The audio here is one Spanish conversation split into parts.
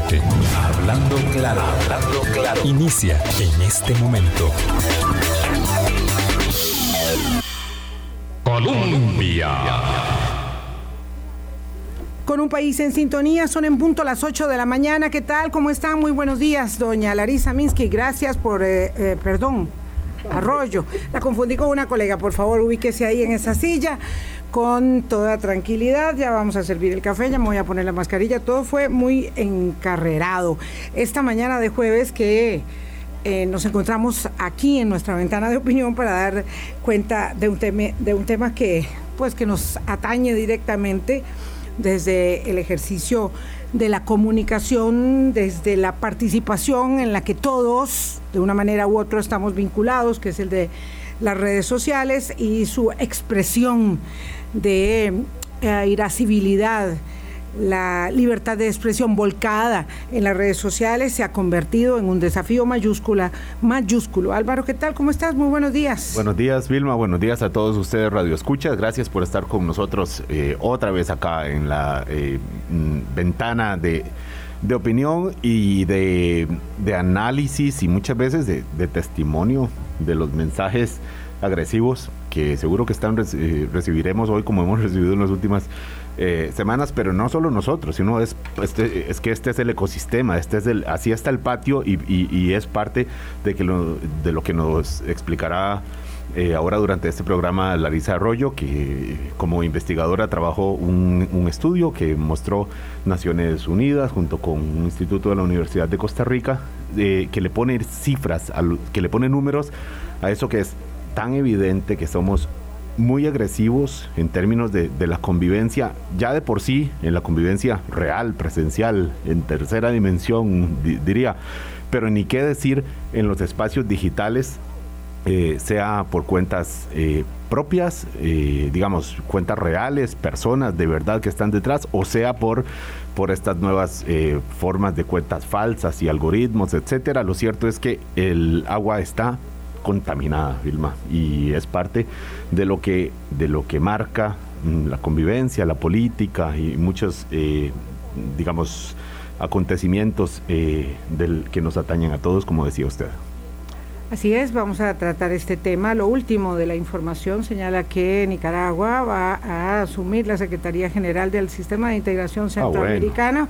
997. Hablando claro, hablando claro. Inicia en este momento. Colombia. Con un país en sintonía, son en punto las 8 de la mañana. ¿Qué tal? ¿Cómo están? Muy buenos días, doña Larisa Minsky. Gracias por, eh, eh, perdón, Arroyo. La confundí con una colega. Por favor, ubíquese ahí en esa silla con toda tranquilidad. Ya vamos a servir el café, ya me voy a poner la mascarilla. Todo fue muy encarrerado. Esta mañana de jueves que eh, nos encontramos aquí en nuestra ventana de opinión para dar cuenta de un, de un tema que, pues, que nos atañe directamente desde el ejercicio de la comunicación, desde la participación en la que todos, de una manera u otra, estamos vinculados, que es el de las redes sociales y su expresión de eh, irascibilidad la libertad de expresión volcada en las redes sociales se ha convertido en un desafío mayúscula, mayúsculo. Álvaro, ¿qué tal? ¿Cómo estás? Muy buenos días. Buenos días, Vilma. Buenos días a todos ustedes, Radio Escuchas. Gracias por estar con nosotros eh, otra vez acá en la eh, mm, ventana de, opinión y de, análisis y muchas veces de, testimonio de los mensajes agresivos que seguro que están eh, recibiremos hoy como hemos recibido en las últimas eh, semanas, pero no solo nosotros, sino es, este, es que este es el ecosistema, este es el, así está el patio y, es parte de, que lo, de lo que nos explicará eh, ahora durante este programa Larisa Arroyo, que como investigadora trabajó un, estudio que mostró Naciones Unidas junto con un instituto de la Universidad de Costa Rica, que le pone cifras, que le pone números a eso que es tan evidente que somos muy agresivos en términos de, la convivencia, ya de por sí, en la convivencia real, presencial, en tercera dimensión, diría, pero ni qué decir en los espacios digitales, eh, sea por cuentas eh, propias, eh, digamos, cuentas reales, personas de verdad que están detrás, o sea por, por estas nuevas formas de cuentas falsas y algoritmos, etcétera. Lo cierto es que el agua está contaminada, Vilma, y es parte de lo que, de lo que marca mm, la convivencia, la política y muchos, eh, digamos, acontecimientos eh, del, que nos atañen a todos, como decía usted. Así es, vamos a tratar este tema. Lo último de la información señala que Nicaragua va a asumir la Secretaría General del Sistema de Integración ah, Centroamericana.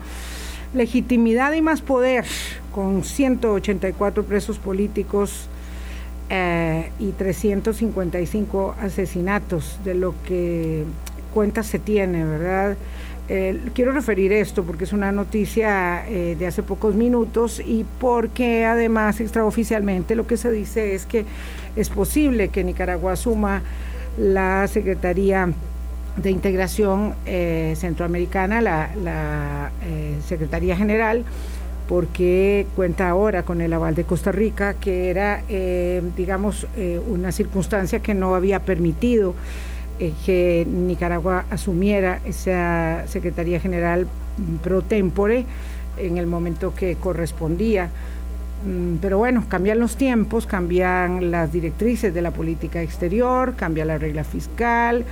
Legitimidad y más poder, con 184 presos políticos eh, y 355 asesinatos, de lo que cuenta se tiene, ¿verdad? Eh, quiero referir esto porque es una noticia eh, de hace pocos minutos y porque además extraoficialmente lo que se dice es que es posible que Nicaragua asuma la Secretaría de Integración Centroamericana, la, la Secretaría General, porque cuenta ahora con el aval de Costa Rica, que era, eh, digamos, eh, una circunstancia que no había permitido eh, que Nicaragua asumiera esa Secretaría General pro tempore en el momento que correspondía. Mm, pero bueno, cambian los tiempos, cambian las directrices de la política exterior, cambia la regla fiscal,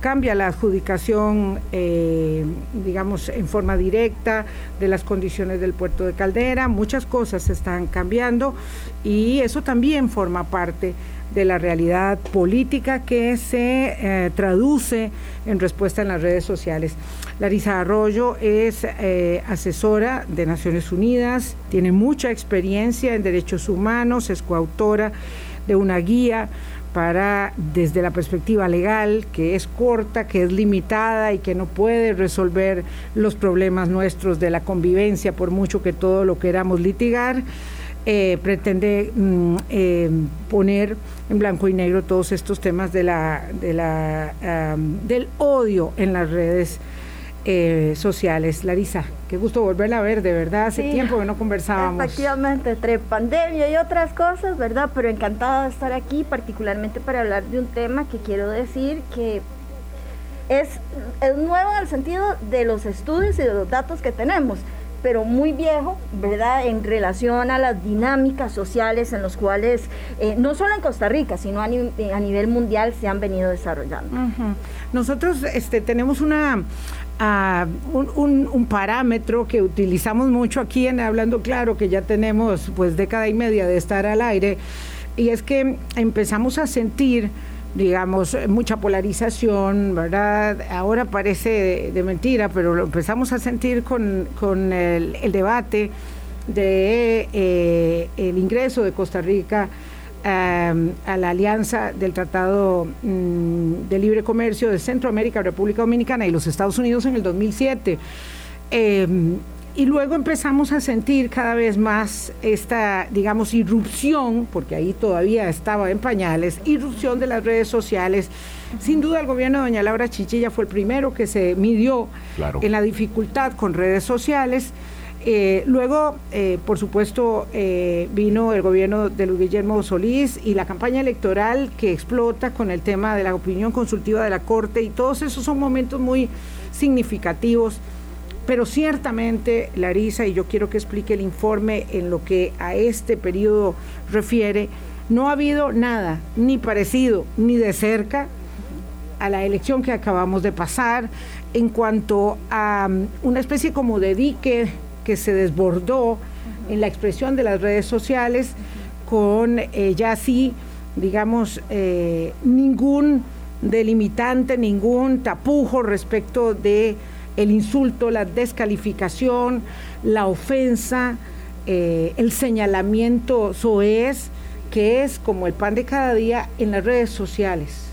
cambia la adjudicación, eh, digamos, en forma directa de las condiciones del puerto de Caldera, muchas cosas están cambiando y eso también forma parte de la realidad política que se eh, traduce en respuesta en las redes sociales. Larisa Arroyo es eh, asesora de Naciones Unidas, tiene mucha experiencia en derechos humanos, es coautora de una guía para, desde la perspectiva legal, que es corta, que es limitada y que no puede resolver los problemas nuestros de la convivencia, por mucho que todo lo queramos litigar, eh, pretende mm, eh, poner en blanco y negro todos estos temas de la, de la, del odio en las redes eh, sociales. Larisa, qué gusto volverla a ver, de verdad, hace tiempo que no conversábamos. Efectivamente, entre pandemia y otras cosas, ¿verdad? Pero encantada de estar aquí, particularmente para hablar de un tema que quiero decir que es, es nuevo en el sentido de los estudios y de los datos que tenemos pero muy viejo, ¿verdad? En relación a las dinámicas sociales en los cuales, eh, no solo en Costa Rica, sino a, nivel mundial se han venido desarrollando. Nosotros este, tenemos una un, parámetro que utilizamos mucho aquí en Hablando Claro, que ya tenemos pues década y media de estar al aire, y es que empezamos a sentir digamos, mucha polarización, ¿verdad? Ahora parece de, mentira, pero lo empezamos a sentir con, el, debate de eh, el ingreso de Costa Rica Em, a la alianza del Tratado mm, de Libre Comercio de Centroamérica, República Dominicana y los Estados Unidos en el 2007. Em, y luego empezamos a sentir cada vez más esta, digamos, irrupción, porque ahí todavía estaba en pañales, irrupción de las redes sociales. Sin duda el gobierno de doña Laura Chichilla fue el primero que se midió en la dificultad con redes sociales. Eh, luego, eh, por supuesto, eh, vino el gobierno de Luis Guillermo Solís y la campaña electoral que explota con el tema de la opinión consultiva de la Corte y todos esos son momentos muy significativos. Pero ciertamente, Larisa, y yo quiero que explique el informe en lo que a este periodo refiere, no ha habido nada, ni parecido, ni de cerca, a la elección que acabamos de pasar en cuanto a mm, una especie como de dique que se desbordó en la expresión de las redes sociales con eh, ya sí, digamos, eh, ningún delimitante, ningún tapujo respecto de el insulto, la descalificación, la ofensa, eh, el señalamiento soez, que es como el pan de cada día en las redes sociales.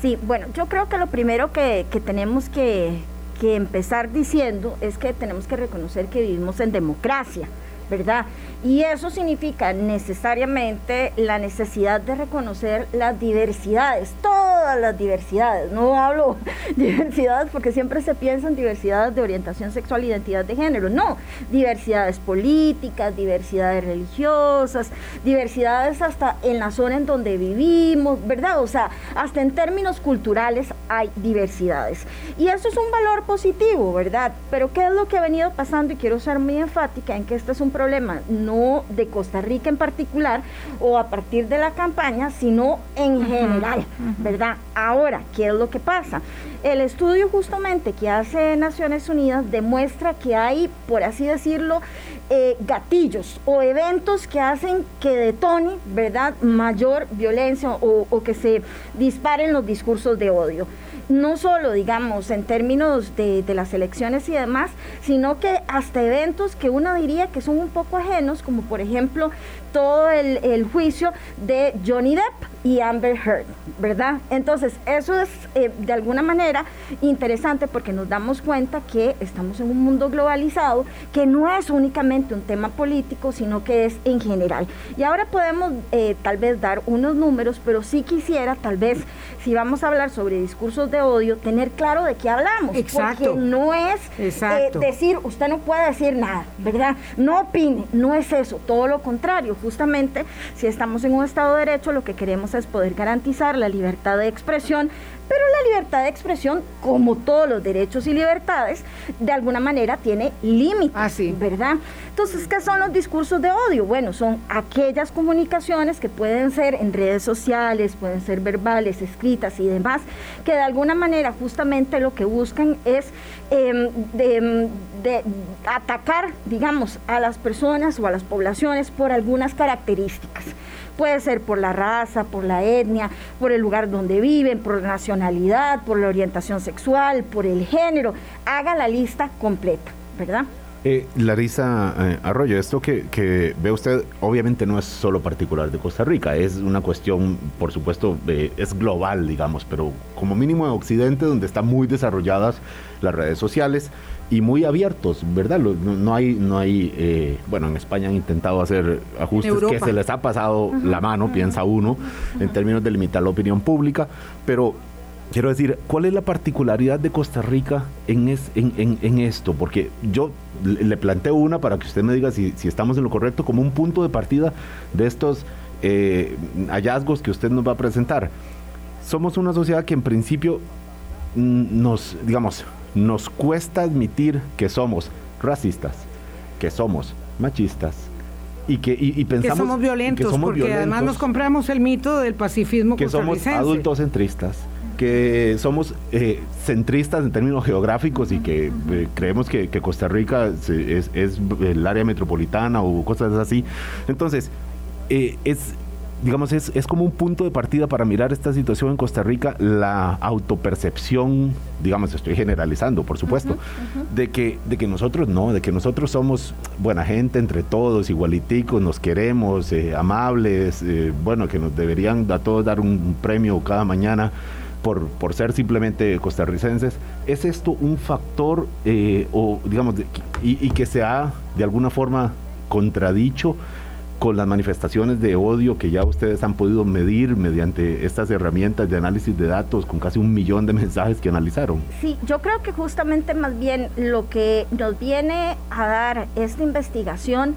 Sí, bueno, yo creo que lo primero que tenemos que, que empezar diciendo es que tenemos que reconocer que vivimos en democracia, ¿verdad? Y eso significa necesariamente la necesidad de reconocer las diversidades, todas las diversidades. No hablo diversidades porque siempre se piensa en diversidades de orientación sexual identidad de género. No, diversidades políticas, diversidades religiosas, diversidades hasta en la zona en donde vivimos, ¿verdad? O sea, hasta en términos culturales hay diversidades. Y eso es un valor positivo, ¿verdad? Pero ¿qué es lo que ha venido pasando? Y quiero ser muy enfática en que este es un problema no de Costa Rica en particular o a partir de la campaña, sino en general, ¿verdad? Ahora, ¿qué es lo que pasa? El estudio justamente que hace Naciones Unidas demuestra que hay, por así decirlo, eh, gatillos o eventos que hacen que detone, ¿verdad?, mayor violencia o, o que se disparen los discursos de odio no solo, digamos, en términos de, las elecciones y demás, sino que hasta eventos que uno diría que son un poco ajenos, como por ejemplo todo el, juicio de Johnny Depp y Amber Heard, ¿verdad? Entonces, eso es eh, de alguna manera interesante porque nos damos cuenta que estamos en un mundo globalizado, que no es únicamente un tema político, sino que es en general. Y ahora podemos eh, tal vez dar unos números, pero sí quisiera tal vez, si vamos a hablar sobre discursos de odio, tener claro de qué hablamos. Exacto. Porque no es eh, decir, usted no puede decir nada, ¿verdad? No opine, no es eso, todo lo contrario justamente si estamos en un Estado de Derecho, lo que queremos es poder garantizar la libertad de expresión, pero la libertad de expresión, como todos los derechos y libertades, de alguna manera tiene límites, ah, ¿verdad? Entonces, ¿qué son los discursos de odio? Bueno, son aquellas comunicaciones que pueden ser en redes sociales, pueden ser verbales, escritas y demás, que de alguna manera justamente lo que buscan es em, de, de atacar, digamos, a las personas o a las poblaciones por algunas características. Puede ser por la raza, por la etnia, por el lugar donde viven, por nacionalidad, por la orientación sexual, por el género. Haga la lista completa, ¿verdad? Eh, Larisa eh, Arroyo, esto que, ve usted obviamente no es solo particular de Costa Rica, es una cuestión, por supuesto, es global, digamos, pero como mínimo en Occidente, donde están muy desarrolladas las redes sociales y muy abiertos, ¿verdad? No, hay, no hay eh, bueno, en España han intentado hacer ajustes que se les ha pasado la mano, piensa uno, en términos de limitar la opinión pública, pero quiero decir, ¿cuál es la particularidad de Costa Rica en, en, esto? Porque yo le planteo una para que usted me diga si, estamos en lo correcto como un punto de partida de estos eh, hallazgos que usted nos va a presentar. Somos una sociedad que en principio nos, digamos, nos cuesta admitir que somos racistas, que somos machistas, y que y, pensamos que somos violentos, porque además nos compramos el mito del pacifismo que somos adultocentristas, que somos eh, centristas en términos geográficos y que eh, creemos que, Costa Rica es, el área metropolitana o cosas así. Entonces, eh, es digamos, es, es, como un punto de partida para mirar esta situación en Costa Rica, la autopercepción, digamos, estoy generalizando, por supuesto, De, que, de que nosotros no, de que nosotros somos buena gente entre todos, igualiticos, nos queremos, eh, amables, eh, bueno, que nos deberían a todos dar un premio cada mañana. Por, por, ser simplemente costarricenses, ¿es esto un factor eh, o digamos y, y, que se ha de alguna forma contradicho con las manifestaciones de odio que ya ustedes han podido medir mediante estas herramientas de análisis de datos con casi un millón de mensajes que analizaron. Sí, yo creo que justamente más bien lo que nos viene a dar esta investigación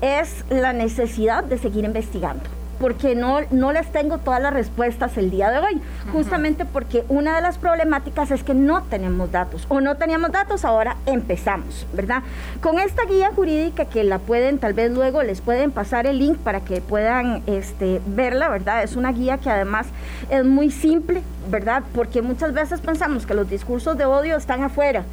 es la necesidad de seguir investigando porque no, no les tengo todas las respuestas el día de hoy, justamente porque una de las problemáticas es que no tenemos datos o no teníamos datos, ahora empezamos, ¿verdad? Con esta guía jurídica que la pueden, tal vez luego les pueden pasar el link para que puedan este, verla, ¿verdad? Es una guía que además es muy simple, ¿verdad? Porque muchas veces pensamos que los discursos de odio están afuera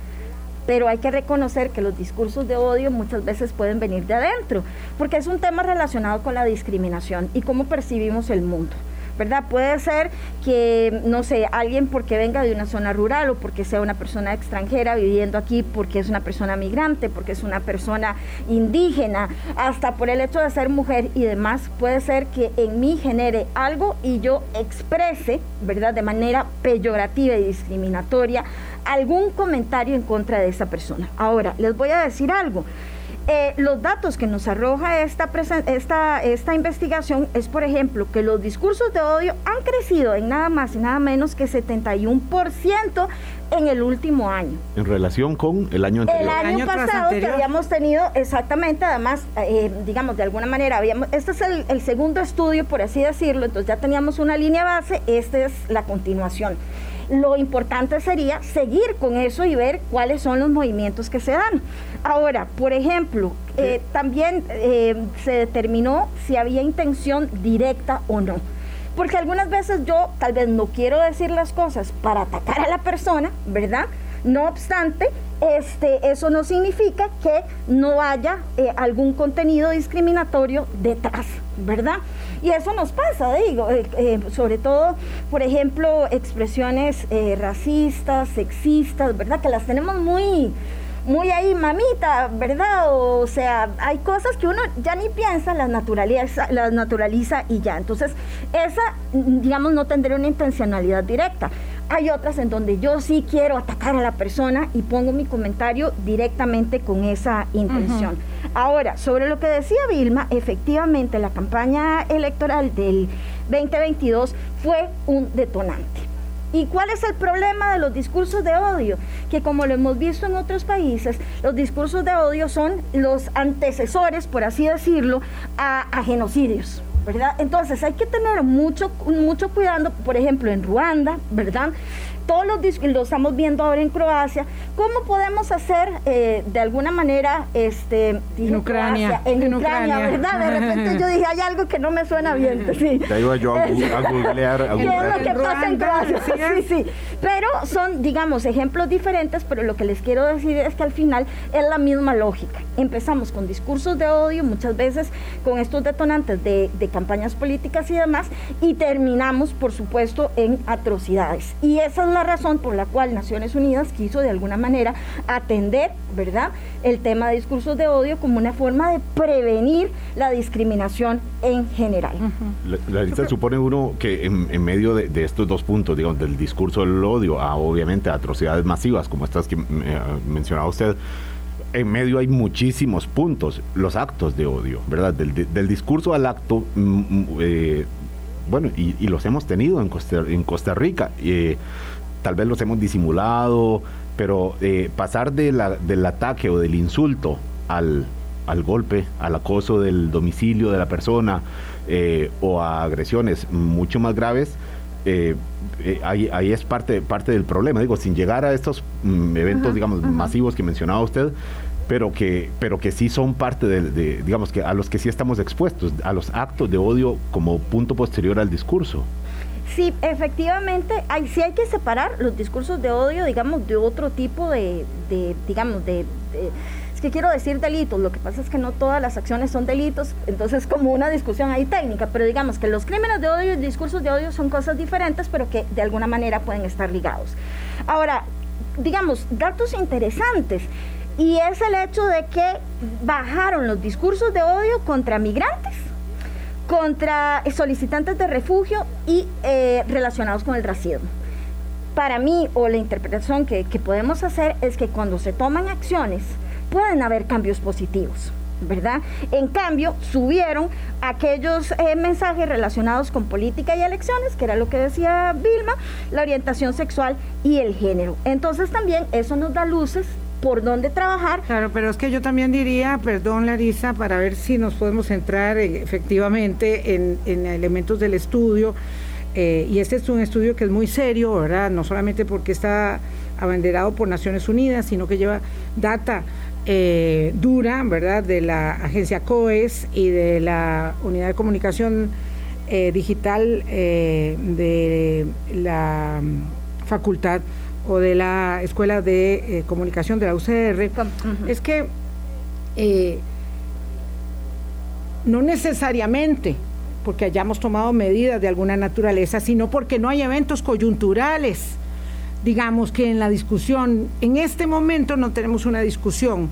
pero hay que reconocer que los discursos de odio muchas veces pueden venir de adentro, porque es un tema relacionado con la discriminación y cómo percibimos el mundo. ¿verdad? Puede ser que, no sé, alguien porque venga de una zona rural o porque sea una persona extranjera viviendo aquí, porque es una persona migrante, porque es una persona indígena, hasta por el hecho de ser mujer y demás, puede ser que en mí genere algo y yo exprese, ¿verdad? De manera peyorativa y discriminatoria algún comentario en contra de esa persona. Ahora, les voy a decir algo. Eh, los datos que nos arroja esta, esta, esta investigación es, por ejemplo, que los discursos de odio han crecido en nada más y nada menos que 71% en el último año. En relación con el año anterior. El año, pasado que habíamos tenido exactamente, además, eh, digamos, de alguna manera, habíamos, este es el, el segundo estudio, por así decirlo, entonces ya teníamos una línea base, esta es la continuación lo importante sería seguir con eso y ver cuáles son los movimientos que se dan. Ahora, por ejemplo, eh, también eh, se determinó si había intención directa o no. Porque algunas veces yo tal vez no quiero decir las cosas para atacar a la persona, ¿verdad? No obstante, este, eso no significa que no haya eh, algún contenido discriminatorio detrás, ¿verdad? Y eso nos pasa, digo, eh, eh, sobre todo, por ejemplo, expresiones racistas, sexistas, ¿verdad? Que las tenemos muy muy ahí, mamita, ¿verdad? O sea, hay cosas que uno ya ni piensa, las naturaliza, las naturaliza y ya. Entonces, esa, digamos, no tendría una intencionalidad directa. Hay otras en donde yo sí quiero atacar a la persona y pongo mi comentario directamente con esa intención. Ahora, sobre lo que decía Vilma, efectivamente la campaña electoral del 2022 fue un detonante. ¿Y cuál es el problema de los discursos de odio? Que como lo hemos visto en otros países, los discursos de odio son los antecesores, por así decirlo, a, genocidios. ¿Verdad? Entonces hay que tener mucho, mucho cuidado, por ejemplo, en Ruanda, ¿verdad? Todos los lo estamos viendo ahora en Croacia, ¿cómo podemos hacer eh, de alguna manera este en Ucrania, en, Ucrania, ¿verdad? De repente yo dije, hay algo que no me suena bien, sí. Te iba yo a, googlear, ¿Qué es lo que pasa en Croacia? Sí, sí. Pero son, digamos, ejemplos diferentes, pero lo que les quiero decir es que al final es la misma lógica. Empezamos con discursos de odio, muchas veces con estos detonantes de, de campañas políticas y demás, y terminamos, por supuesto, en atrocidades. Y esa es la razón por la cual Naciones Unidas quiso de alguna manera atender, ¿verdad?, el tema de discursos de odio como una forma de prevenir la discriminación en general. La, lista supone uno que en, medio de, estos dos puntos, digamos, del discurso del odio a obviamente atrocidades masivas como estas que eh, mencionaba usted, en medio hay muchísimos puntos, los actos de odio, ¿verdad? Del, discurso al acto, mm, mm, eh, bueno, y, los hemos tenido en Costa, en Costa Rica. Eh, tal vez los hemos disimulado, pero eh, pasar de la, del ataque o del insulto al, al, golpe, al acoso del domicilio de la persona eh, o a agresiones mucho más graves, eh, ahí, ahí, es parte, parte del problema. Digo, sin llegar a estos mm, eventos, digamos, masivos que mencionaba usted, pero que, pero que sí son parte de, digamos, que a los que sí estamos expuestos, a los actos de odio como punto posterior al discurso. Sí, efectivamente, hay, sí hay que separar los discursos de odio, digamos, de otro tipo de, digamos, de, es que quiero decir delitos, lo que pasa es que no todas las acciones son delitos, entonces como una discusión ahí técnica, pero digamos que los crímenes de odio y discursos de odio son cosas diferentes, pero que de alguna manera pueden estar ligados. Ahora, digamos, datos interesantes. Y es el hecho de que bajaron los discursos de odio contra migrantes, contra solicitantes de refugio y eh, relacionados con el racismo. Para mí, o la interpretación que, podemos hacer es que cuando se toman acciones, pueden haber cambios positivos. ¿verdad? En cambio, subieron aquellos eh, mensajes relacionados con política y elecciones, que era lo que decía Vilma, la orientación sexual y el género. Entonces también eso nos da luces por dónde trabajar. Claro, pero es que yo también diría, perdón Larisa, para ver si nos podemos centrar efectivamente en, elementos del estudio, eh, y este es un estudio que es muy serio, ¿verdad? No solamente porque está abanderado por Naciones Unidas, sino que lleva data eh, dura, ¿verdad?, de la agencia COES y de la Unidad de Comunicación eh, Digital de la mm, Facultad o de la Escuela de eh, Comunicación de la UCR, es que eh, no necesariamente porque hayamos tomado medidas de alguna naturaleza, sino porque no hay eventos coyunturales. Digamos que en la discusión, en este momento no tenemos una discusión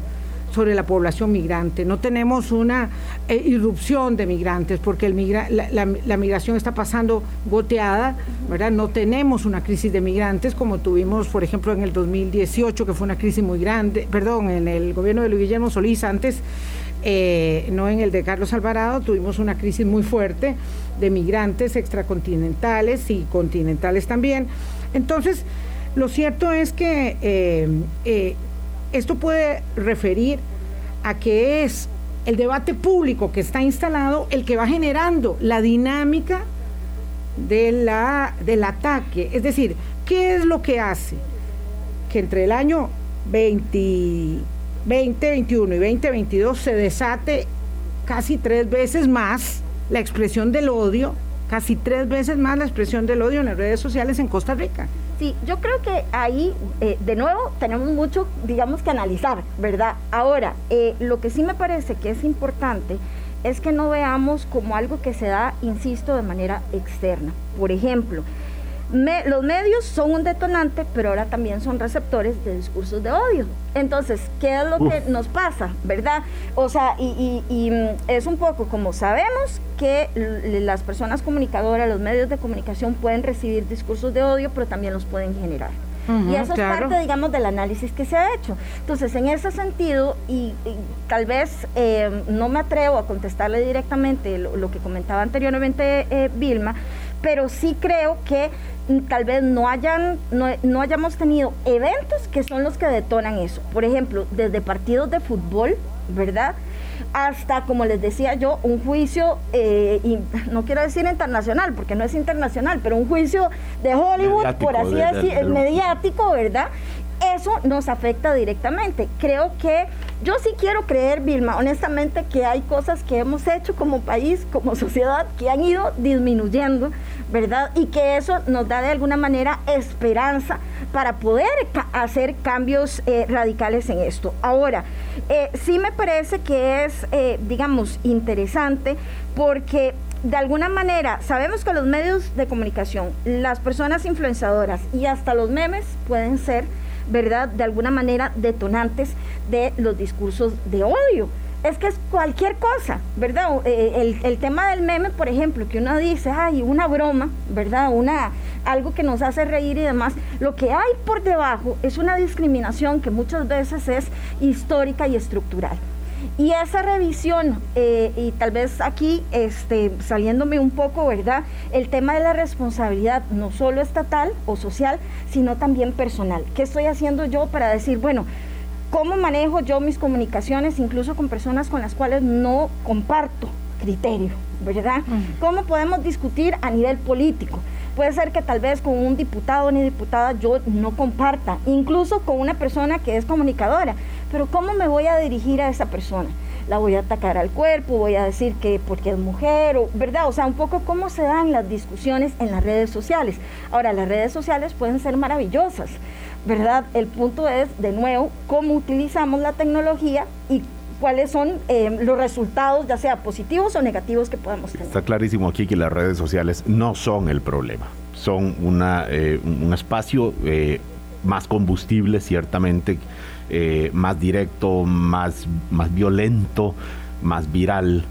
sobre la población migrante. No tenemos una eh, irrupción de migrantes porque la, migración está pasando goteada, ¿verdad? No tenemos una crisis de migrantes como tuvimos, por ejemplo, en el 2018, que fue una crisis muy grande, perdón, en el gobierno de Luis Guillermo Solís antes. Eh, no en el de Carlos Alvarado, tuvimos una crisis muy fuerte de migrantes extracontinentales y continentales también. Entonces, lo cierto es que eh, esto puede referir a que es el debate público que está instalado el que va generando la dinámica del ataque. Es decir, ¿qué es lo que hace que entre el año 20, 2021 y 2022 se desate casi tres veces más la expresión del odio, casi tres veces más la expresión del odio en las redes sociales en Costa Rica? Sí, yo creo que ahí, eh, de nuevo, tenemos mucho, digamos, que analizar, ¿verdad? Ahora, eh, lo que sí me parece que es importante es que no veamos como algo que se da, insisto, de manera externa. Por ejemplo, los medios son un detonante, pero ahora también son receptores de discursos de odio. Entonces, ¿qué es lo que nos pasa, verdad? O sea, y, mm, es un poco como sabemos que las personas comunicadoras, los medios de comunicación pueden recibir discursos de odio, pero también los pueden generar. y eso es parte, digamos, del análisis que se ha hecho. Entonces, en ese sentido, y, tal vez eh, no me atrevo a contestarle directamente lo, que comentaba anteriormente eh, Vilma, pero sí creo que tal vez no hayan no, hayamos tenido eventos que son los que detonan eso. Por ejemplo, desde partidos de fútbol, ¿verdad? Hasta, como les decía yo, un juicio, eh, y no quiero decir internacional, porque no es internacional, pero un juicio de Hollywood, por así decir, mediático, ¿verdad? Eso nos afecta directamente. Creo que yo sí quiero creer, Vilma, honestamente, que hay cosas que hemos hecho como país, como sociedad, que han ido disminuyendo, ¿verdad? Y que eso nos da de alguna manera esperanza para poder hacer cambios eh, radicales en esto. Ahora, eh, sí me parece que es, eh, digamos, interesante porque de alguna manera sabemos que los medios de comunicación, las personas influenciadoras y hasta los memes pueden ser ¿verdad? De alguna manera detonantes de los discursos de odio. Es que es cualquier cosa, ¿verdad? Eh, el, tema del meme, por ejemplo, que uno dice, ay, una broma, ¿verdad? Una, algo que nos hace reír y demás. Lo que hay por debajo es una discriminación que muchas veces es histórica y estructural. Y esa revisión, eh, y tal vez aquí este, saliéndome un poco, ¿verdad? El tema de la responsabilidad, no solo estatal o social, sino también personal. ¿Qué estoy haciendo yo para decir, bueno, cómo manejo yo mis comunicaciones, incluso con personas con las cuales no comparto criterio, ¿verdad? ¿Cómo podemos discutir a nivel político? Puede ser que tal vez con un diputado ni diputada yo no comparta, incluso con una persona que es comunicadora, pero ¿cómo me voy a dirigir a esa persona? la voy a atacar al cuerpo, voy a decir que porque es mujer, o, ¿verdad? O sea, un poco cómo se dan las discusiones en las redes sociales. Ahora, las redes sociales pueden ser maravillosas, ¿verdad? El punto es, de nuevo, cómo utilizamos la tecnología y cuáles son eh, los resultados, ya sea positivos o negativos que podemos tener. Está clarísimo aquí que las redes sociales no son el problema, son una, eh, un espacio eh, más combustible, ciertamente, más directo, más, más violento, más viral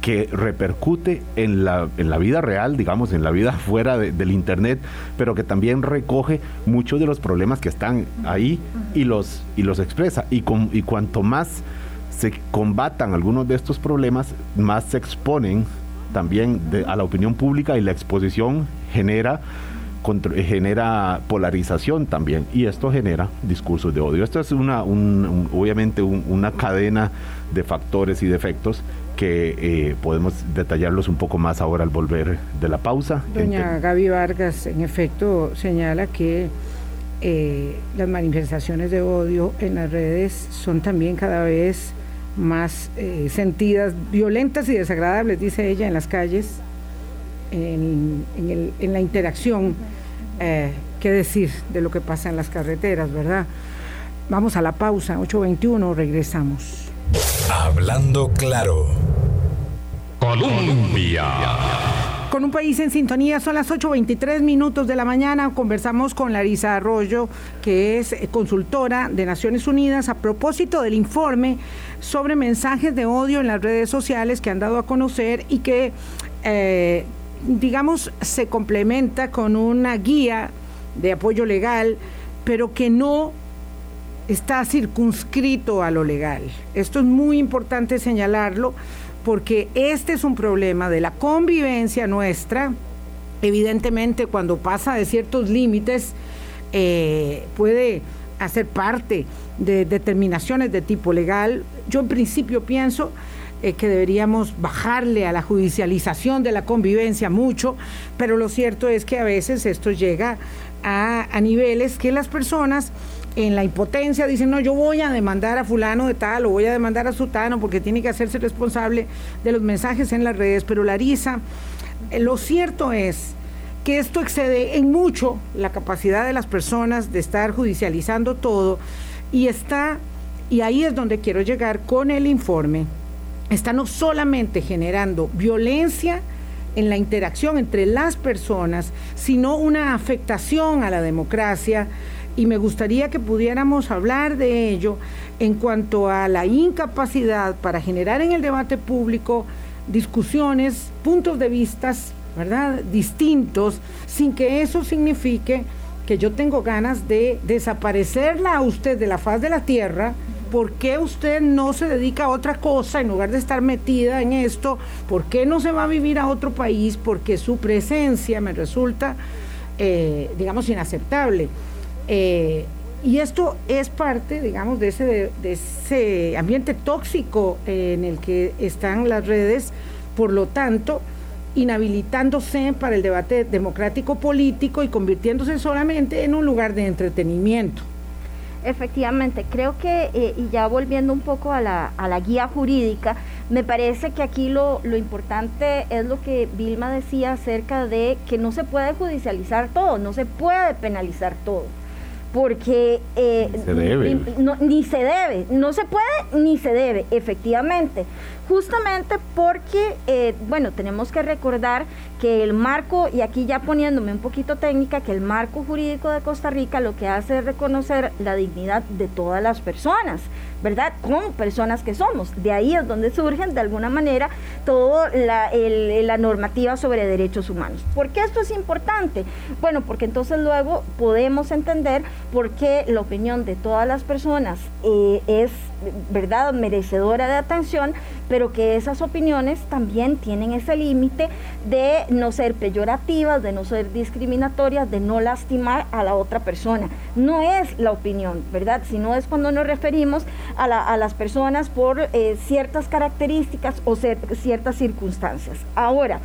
que repercute en la, en la vida real, digamos, en la vida fuera del Internet, pero que también recoge muchos de los problemas que están ahí y los, y los expresa. Y, con, y cuanto más se combatan algunos de estos problemas, más se exponen también a la opinión pública y la exposición genera genera polarización también y esto genera discursos de odio. Esto es una, obviamente una cadena de factores y de efectos que eh, podemos detallarlos un poco más ahora al volver de la pausa. Doña Gaby Vargas, en efecto, señala que eh, las manifestaciones de odio en las redes son también cada vez más eh, sentidas, violentas y desagradables, dice ella, en las calles, en, la interacción. Eh, ¿Qué decir de lo que pasa en las carreteras, verdad? Vamos a la pausa, 8.21, regresamos. Hablando claro. Colombia. Con un país en sintonía, son las 8.23 minutos de la mañana. Conversamos con Larisa Arroyo, que es consultora de Naciones Unidas, a propósito del informe sobre mensajes de odio en las redes sociales que han dado a conocer y que, eh, digamos, se complementa con una guía de apoyo legal, pero que no está circunscrito a lo legal. Esto es muy importante señalarlo porque este es un problema de la convivencia nuestra. Evidentemente, cuando pasa de ciertos límites, eh, puede hacer parte de determinaciones de tipo legal. Yo en principio pienso eh, que deberíamos bajarle a la judicialización de la convivencia mucho, pero lo cierto es que a veces esto llega a, a niveles que las personas en la impotencia dicen, no, yo voy a demandar a fulano de tal o voy a demandar a sutano porque tiene que hacerse responsable de los mensajes en las redes, pero Larisa, eh, lo cierto es que esto excede en mucho la capacidad de las personas de estar judicializando todo y está, y ahí es donde quiero llegar con el informe, está no solamente generando violencia, en la interacción entre las personas, sino una afectación a la democracia, y me gustaría que pudiéramos hablar de ello en cuanto a la incapacidad para generar en el debate público discusiones, puntos de vista, ¿verdad?, distintos, sin que eso signifique que yo tengo ganas de desaparecerla a usted de la faz de la tierra. ¿Por qué usted no se dedica a otra cosa en lugar de estar metida en esto? ¿Por qué no se va a vivir a otro país? Porque su presencia me resulta, eh, digamos, inaceptable. Eh, y esto es parte, digamos, de ese, de ese ambiente tóxico en el que están las redes, por lo tanto, inhabilitándose para el debate democrático político y convirtiéndose solamente en un lugar de entretenimiento. Efectivamente, creo que, eh, y ya volviendo un poco a la, a la guía jurídica, me parece que aquí lo, lo, importante es lo que Vilma decía acerca de que no se puede judicializar todo, no se puede penalizar todo porque eh, ni se debe, no se puede ni se debe, efectivamente justamente porque, eh, bueno, tenemos que recordar que el marco, y aquí ya poniéndome un poquito técnica, que el marco jurídico de Costa Rica lo que hace es reconocer la dignidad de todas las personas, ¿verdad? Como personas que somos. De ahí es donde surgen, de alguna manera, toda la, normativa sobre derechos humanos. ¿Por qué esto es importante? Bueno, porque entonces luego podemos entender por qué la opinión de todas las personas eh, es ¿verdad?, merecedora de atención, pero que esas opiniones también tienen ese límite de no ser peyorativas, de no ser discriminatorias, de no lastimar a la otra persona. No es la opinión, ¿verdad?, sino es cuando nos referimos a, las personas por eh, ciertas características o ciertas circunstancias. Ahora,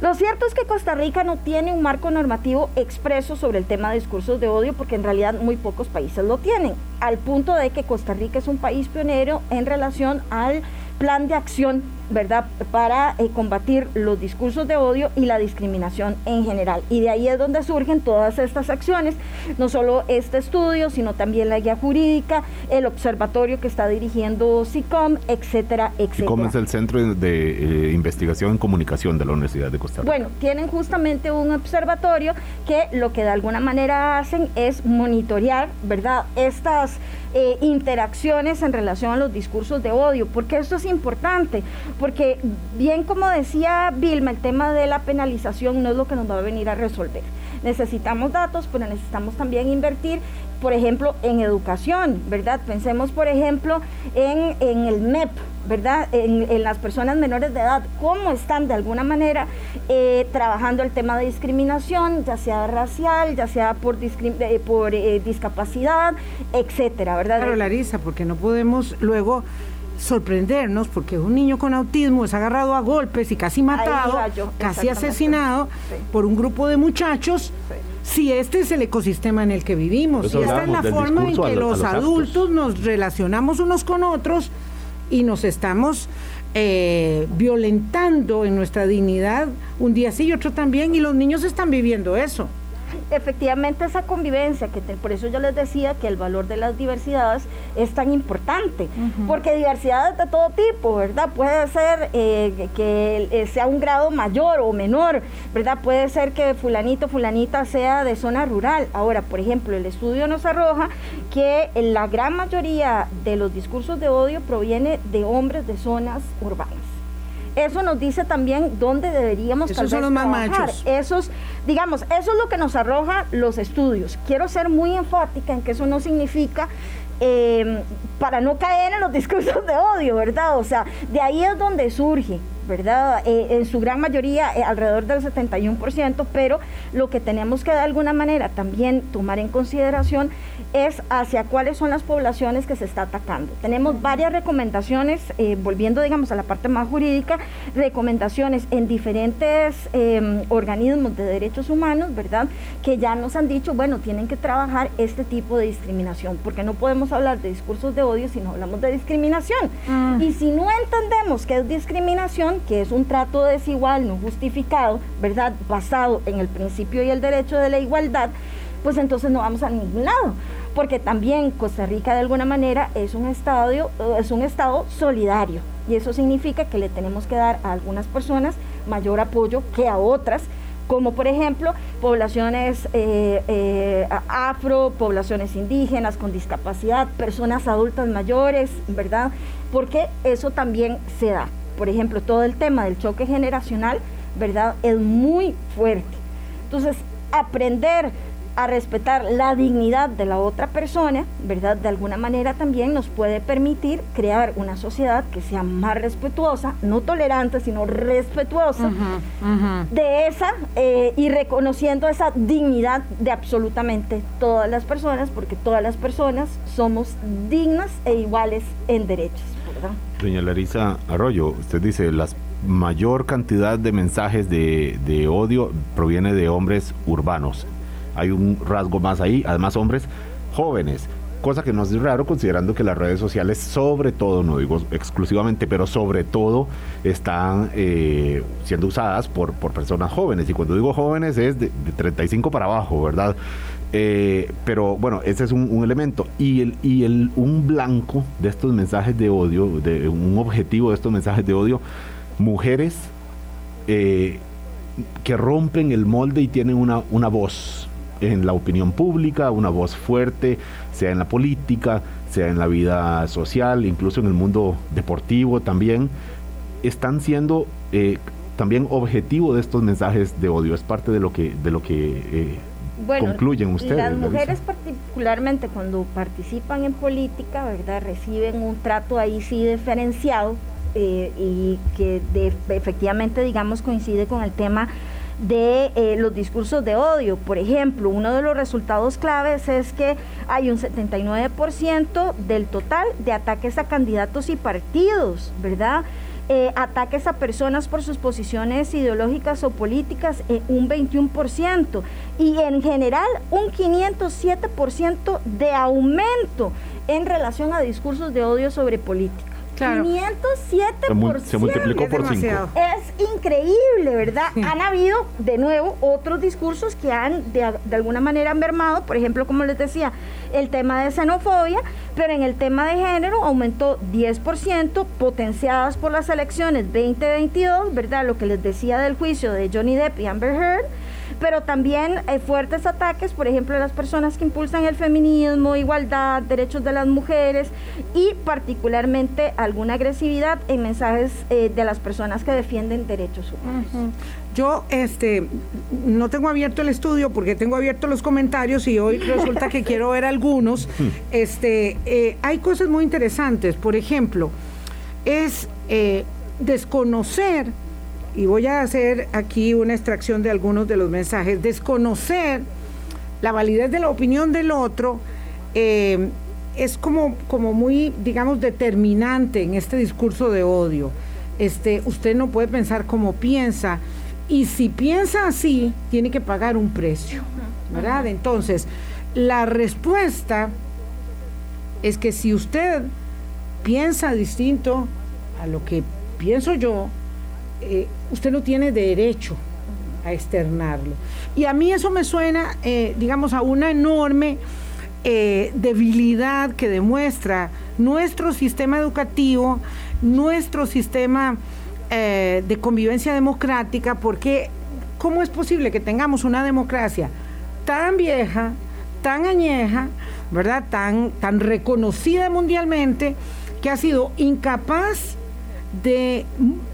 lo cierto es que Costa Rica no tiene un marco normativo expreso sobre el tema de discursos de odio porque en realidad muy pocos países lo tienen, al punto de que Costa Rica es un país pionero en relación al plan de acción ¿verdad? Para eh, combatir los discursos de odio y la discriminación en general. Y de ahí es donde surgen todas estas acciones, no solo este estudio, sino también la guía jurídica, el observatorio que está dirigiendo SICOM, etcétera, etcétera. SICOM es el Centro de eh, Investigación en Comunicación de la Universidad de Costa Rica. Bueno, tienen justamente un observatorio que lo que de alguna manera hacen es monitorear, ¿verdad? Estas eh, interacciones en relación a los discursos de odio, porque esto es importante, porque bien como decía Vilma, el tema de la penalización no es lo que nos va a venir a resolver. Necesitamos datos, pero necesitamos también invertir por ejemplo, en educación, ¿verdad? Pensemos, por ejemplo, en, en el MEP, ¿verdad? En, las personas menores de edad, cómo están de alguna manera eh, trabajando el tema de discriminación, ya sea racial, ya sea por, eh, por eh, discapacidad, etcétera, ¿verdad? Claro, Larisa, porque no podemos luego sorprendernos porque un niño con autismo es agarrado a golpes y casi matado, casi asesinado por un grupo de muchachos. Si este es el ecosistema en el que vivimos, y esta es la forma en que los, adultos nos relacionamos unos con otros y nos estamos eh, violentando en nuestra dignidad un día sí y otro también, y los niños están viviendo eso efectivamente esa convivencia, que por eso yo les decía que el valor de las diversidades es tan importante, porque diversidad de todo tipo, ¿verdad? Puede ser eh, que eh, sea un grado mayor o menor, ¿verdad? Puede ser que fulanito, fulanita sea de zona rural. Ahora, por ejemplo, el estudio nos arroja que la gran mayoría de los discursos de odio proviene de hombres de zonas urbanas. Eso nos dice también dónde deberíamos Esos son los más machos. Esos, digamos, eso es lo que nos arroja los estudios. Quiero ser muy enfática en que eso no significa eh, para no caer en los discursos de odio, ¿verdad? O sea, de ahí es donde surge. ¿Verdad? Eh, en su gran mayoría, eh, alrededor del 71%, pero lo que tenemos que de alguna manera también tomar en consideración es hacia cuáles son las poblaciones que se está atacando. Tenemos varias recomendaciones, eh, volviendo digamos a la parte más jurídica, recomendaciones en diferentes em, organismos de derechos humanos, ¿verdad? Que ya nos han dicho, bueno, tienen que trabajar este tipo de discriminación, porque no podemos hablar de discursos de odio si no hablamos de discriminación. Mm. Y si no entendemos que es discriminación, que es un trato desigual, no justificado, ¿verdad? Basado en el principio y el derecho de la igualdad, pues entonces no vamos a ningún lado. Porque también Costa Rica de alguna manera es un, estadio, es un estado solidario y eso significa que le tenemos que dar a algunas personas mayor apoyo que a otras como por ejemplo poblaciones eh, eh, afro, poblaciones indígenas con discapacidad, personas adultas mayores, ¿verdad? Porque eso también se da por ejemplo, todo el tema del choque generacional, ¿verdad? Es muy fuerte. Entonces, aprender a respetar la dignidad de la otra persona, ¿verdad? De alguna manera también nos puede permitir crear una sociedad que sea más respetuosa, no tolerante, sino respetuosa de esa eh, y reconociendo esa dignidad de absolutamente todas las personas, porque todas las personas somos dignas e iguales en derechos. Doña Larisa Arroyo, usted dice, la mayor cantidad de mensajes de, odio proviene de hombres urbanos. Hay un rasgo más ahí, además hombres jóvenes cosa que no es raro considerando que las redes sociales sobre todo, no digo exclusivamente, pero sobre todo están eh, siendo usadas por personas jóvenes. Y cuando digo jóvenes es de, 35 para abajo, ¿verdad? Eh, pero bueno, ese es un, elemento. Y, el, y el, un blanco de estos mensajes de odio, de un objetivo de estos mensajes de odio, mujeres eh, que rompen el molde y tienen una, una voz en la opinión pública, una voz fuerte, sea en la política, sea en la vida social, incluso en el mundo deportivo también, están siendo eh, también objetivo de estos mensajes de odio. Es parte de lo que, de lo que eh, concluyen ustedes. Las mujeres particularmente cuando participan en política, ¿verdad? Reciben un trato ahí sí diferenciado eh, y que efectivamente, digamos, coincide con el tema de eh, los discursos de odio. Por ejemplo, uno de los resultados claves es que hay un 79% del total de ataques a candidatos y partidos, ¿verdad? Eh, ataques a personas por sus posiciones ideológicas o políticas, eh, un 21%, y en general un 507% de aumento en relación a discursos de odio sobre política. 507%. Se, multiplicó por 5. Es increíble, ¿verdad? Han habido, de nuevo, otros discursos que han, de, de alguna manera, han mermado, por ejemplo, como les decía, el tema de xenofobia, pero en el tema de género aumentó 10%, potenciadas por las elecciones 2022, ¿verdad? Lo que les decía del juicio de Johnny Depp y Amber Heard pero también hay fuertes ataques, por ejemplo, a las personas que impulsan el feminismo, igualdad, derechos de las mujeres y particularmente alguna agresividad en mensajes eh, de las personas que defienden derechos humanos. Yo este no tengo abierto el estudio porque tengo abierto los comentarios y hoy resulta que quiero ver algunos. Este, eh, hay cosas muy interesantes. Por ejemplo, es eh, desconocer y voy a hacer aquí una extracción de algunos de los mensajes, desconocer la validez de la opinión del otro eh, es como, como muy, digamos, determinante en este discurso de odio. Este, usted no puede pensar como piensa y si piensa así, tiene que pagar un precio, ¿verdad? Entonces, la respuesta es que si usted piensa distinto a lo que pienso yo, eh, usted no tiene derecho a externarlo. Y a mí eso me suena, eh, digamos, a una enorme eh, debilidad que demuestra nuestro sistema educativo, nuestro sistema de convivencia democrática, porque ¿cómo es posible que tengamos una democracia tan vieja, tan añeja, ¿verdad? Tan, tan reconocida mundialmente, que ha sido incapaz de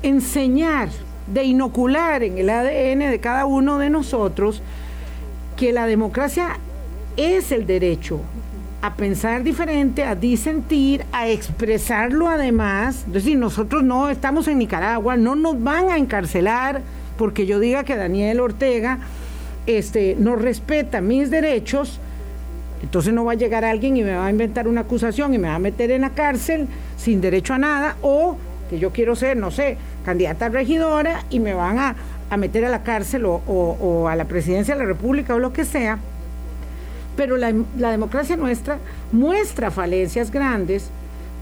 enseñar, de inocular en el ADN de cada uno de nosotros que la democracia es el derecho a pensar diferente, a disentir, a expresarlo además. Es decir, nosotros no estamos en Nicaragua, no nos van a encarcelar porque yo diga que Daniel Ortega este, no respeta mis derechos, entonces no va a llegar alguien y me va a inventar una acusación y me va a meter en la cárcel sin derecho a nada, o que yo quiero ser, no sé, candidata a regidora y me van a, meter a la cárcel o, a la presidencia de la República o lo que sea. Pero la, la democracia nuestra muestra falencias grandes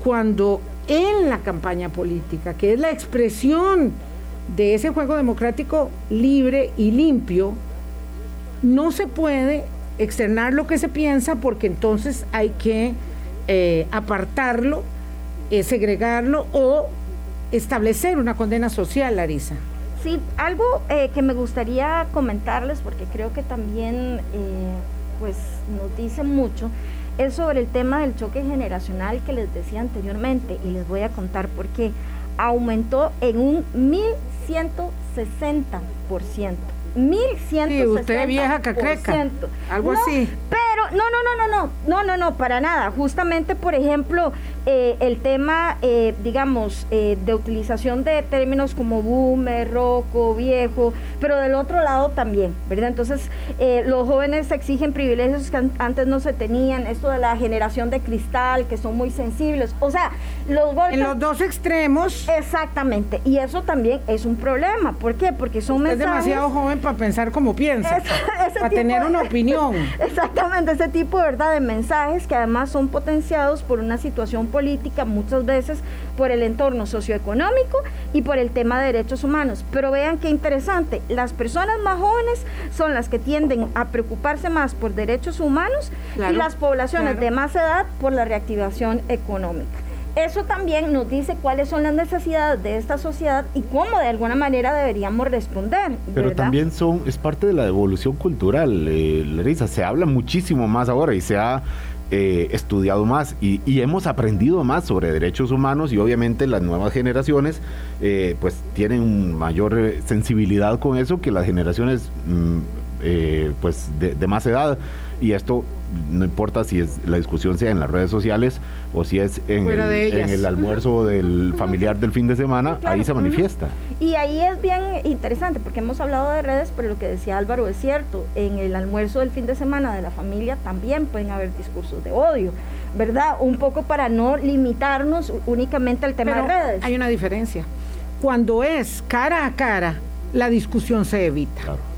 cuando en la campaña política, que es la expresión de ese juego democrático libre y limpio, no se puede externar lo que se piensa porque entonces hay que eh, apartarlo, eh, segregarlo o establecer una condena social, Larisa. Sí, algo eh, que me gustaría comentarles, porque creo que también eh, pues nos dice mucho, es sobre el tema del choque generacional que les decía anteriormente, y les voy a contar por qué. Aumentó en un 1160%. 1160%. Sí, usted vieja cacreca. Algo así. Pero, no, no, no, no, no, no, no, no, para nada. Justamente, por ejemplo, eh, el tema, eh, digamos, eh, de utilización de términos como boomer, roco, viejo, pero del otro lado también, ¿verdad? Entonces, los jóvenes exigen privilegios que antes no se tenían, esto de la generación de cristal, que son muy sensibles, o sea, los golpes... En los dos extremos. Exactamente, y eso también es un problema, ¿por qué? Porque son Usted mensajes... Es demasiado joven para pensar como piensa, para tener una opinión. Exactamente, ese tipo, ¿verdad?, de mensajes que además son potenciados por una situación política, muchas veces por el entorno socioeconómico y por el tema de derechos humanos. Pero vean qué interesante, las personas más jóvenes son las que tienden a preocuparse más por derechos humanos y las poblaciones de más edad por la reactivación económica. Eso también nos dice cuáles son las necesidades de esta sociedad y cómo de alguna manera deberíamos responder. Pero también son es parte de la evolución cultural, eh, Larisa. Se habla muchísimo más ahora y se ha eh, estudiado más y, hemos aprendido más sobre derechos humanos y obviamente las nuevas generaciones eh, pues tienen mayor eh, sensibilidad con eso que las generaciones mm, pues de, más edad y esto no importa si es la discusión sea en las redes sociales o si es en, el, almuerzo del familiar del fin de semana, ahí se manifiesta. Y ahí es bien interesante porque hemos hablado de redes, pero lo que decía Álvaro es cierto, en el almuerzo del fin de semana de la familia también pueden haber discursos de odio, ¿verdad? Un poco para no limitarnos únicamente al tema de redes. Hay una diferencia. Cuando es cara a cara, la discusión se evita. Claro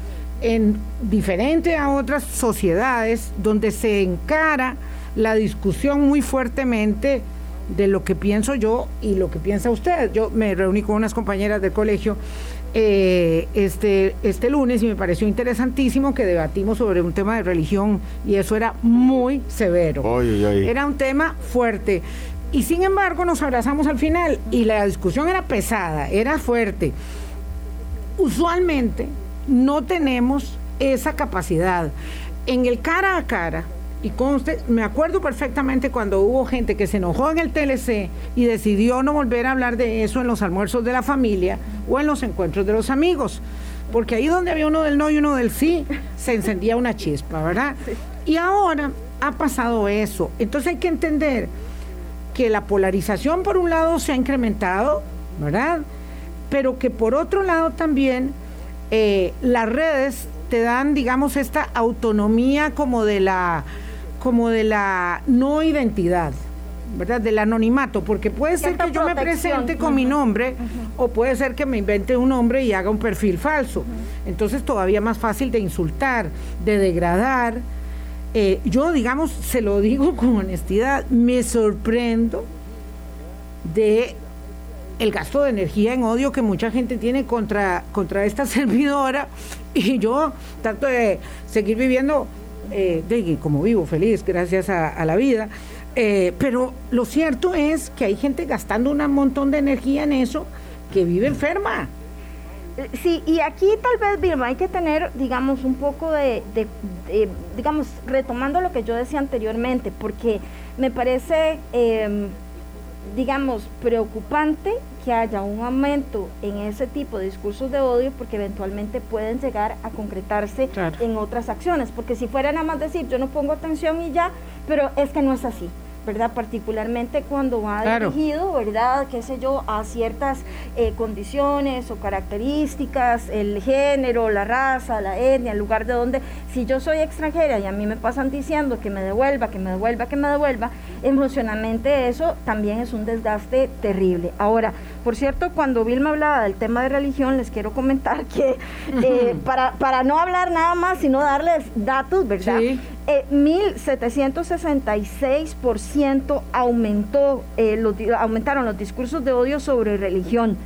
en diferente a otras sociedades donde se encara la discusión muy fuertemente de lo que pienso yo y lo que piensa usted. Yo me reuní con unas compañeras del colegio eh, este, este lunes y me pareció interesantísimo que debatimos sobre un tema de religión y eso era muy severo. Era un tema fuerte. Y sin embargo nos abrazamos al final y la discusión era pesada, era fuerte. Usualmente no tenemos esa capacidad. En el cara a cara, y usted me acuerdo perfectamente cuando hubo gente que se enojó en el TLC y decidió no volver a hablar de eso en los almuerzos de la familia o en los encuentros de los amigos. Porque ahí donde había uno del no y uno del sí, se encendía una chispa, ¿verdad? Y ahora ha pasado eso. Entonces hay que entender que la polarización por un lado se ha incrementado, ¿verdad? Pero que por otro lado también eh, las redes te dan, digamos, esta autonomía como de la como de la no identidad, ¿verdad? Del anonimato, porque puede ser que yo me presente con mi nombre o puede ser que me invente un nombre y haga un perfil falso. Entonces todavía más fácil de insultar, de degradar. Eh, yo, digamos, se lo digo con honestidad, me sorprendo de el gasto de energía en odio que mucha gente tiene contra, contra esta servidora y yo trato de seguir viviendo eh, como vivo feliz gracias a, la vida. Eh, pero lo cierto es que hay gente gastando un montón de energía en eso que vive enferma. Sí, y aquí tal vez, Vilma, hay que tener, digamos, un poco de, digamos, retomando lo que yo decía anteriormente, porque me parece em, digamos, preocupante que haya un aumento en ese tipo de discursos de odio porque eventualmente pueden llegar a concretarse en otras acciones. Porque si fuera nada más decir, yo no pongo atención y ya, pero es que no es así. ¿Verdad? Particularmente cuando va dirigido, ¿verdad? Qué sé yo, a ciertas eh, condiciones o características, el género, la raza, la etnia, el lugar de donde, si yo soy extranjera y a mí me pasan diciendo que me devuelva, que me devuelva, que me devuelva, emocionalmente eso también es un desgaste terrible. Ahora, por cierto, cuando Vilma hablaba del tema de religión, les quiero comentar que eh, para, para no hablar nada más, sino darles datos, ¿verdad? Sí. 1.766% eh, aumentó, eh, aumentaron los discursos de odio sobre religión.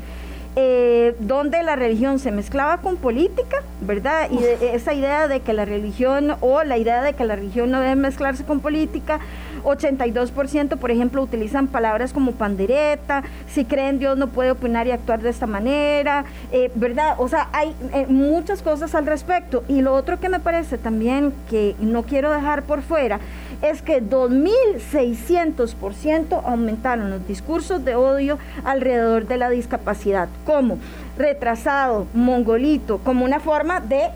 Eh, donde la religión se mezclaba con política, ¿verdad? Y esa idea de que la religión o la idea de que la religión no debe mezclarse con política, 82% por ejemplo utilizan palabras como pandereta, si creen Dios no puede opinar y actuar de esta manera, eh, ¿verdad? O sea, hay eh, muchas cosas al respecto. Y lo otro que me parece también que no quiero dejar por fuera es que 2.600% aumentaron los discursos de odio alrededor de la discapacidad. ¿Cómo? Retrasado, mongolito, como una forma de